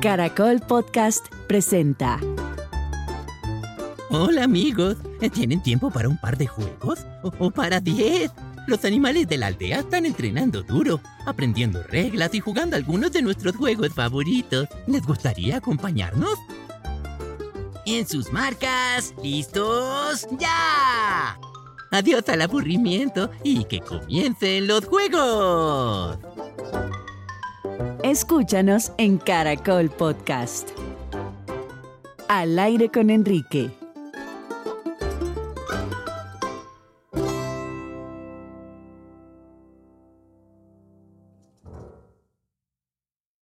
Caracol Podcast presenta. Hola amigos, ¿tienen tiempo para un par de juegos? ¿O, o para diez? Los animales de la aldea están entrenando duro, aprendiendo reglas y jugando algunos de nuestros juegos favoritos. ¿Les gustaría acompañarnos? En sus marcas, listos, ya. Adiós al aburrimiento y que comiencen los juegos. Escúchanos en Caracol Podcast. Al aire con Enrique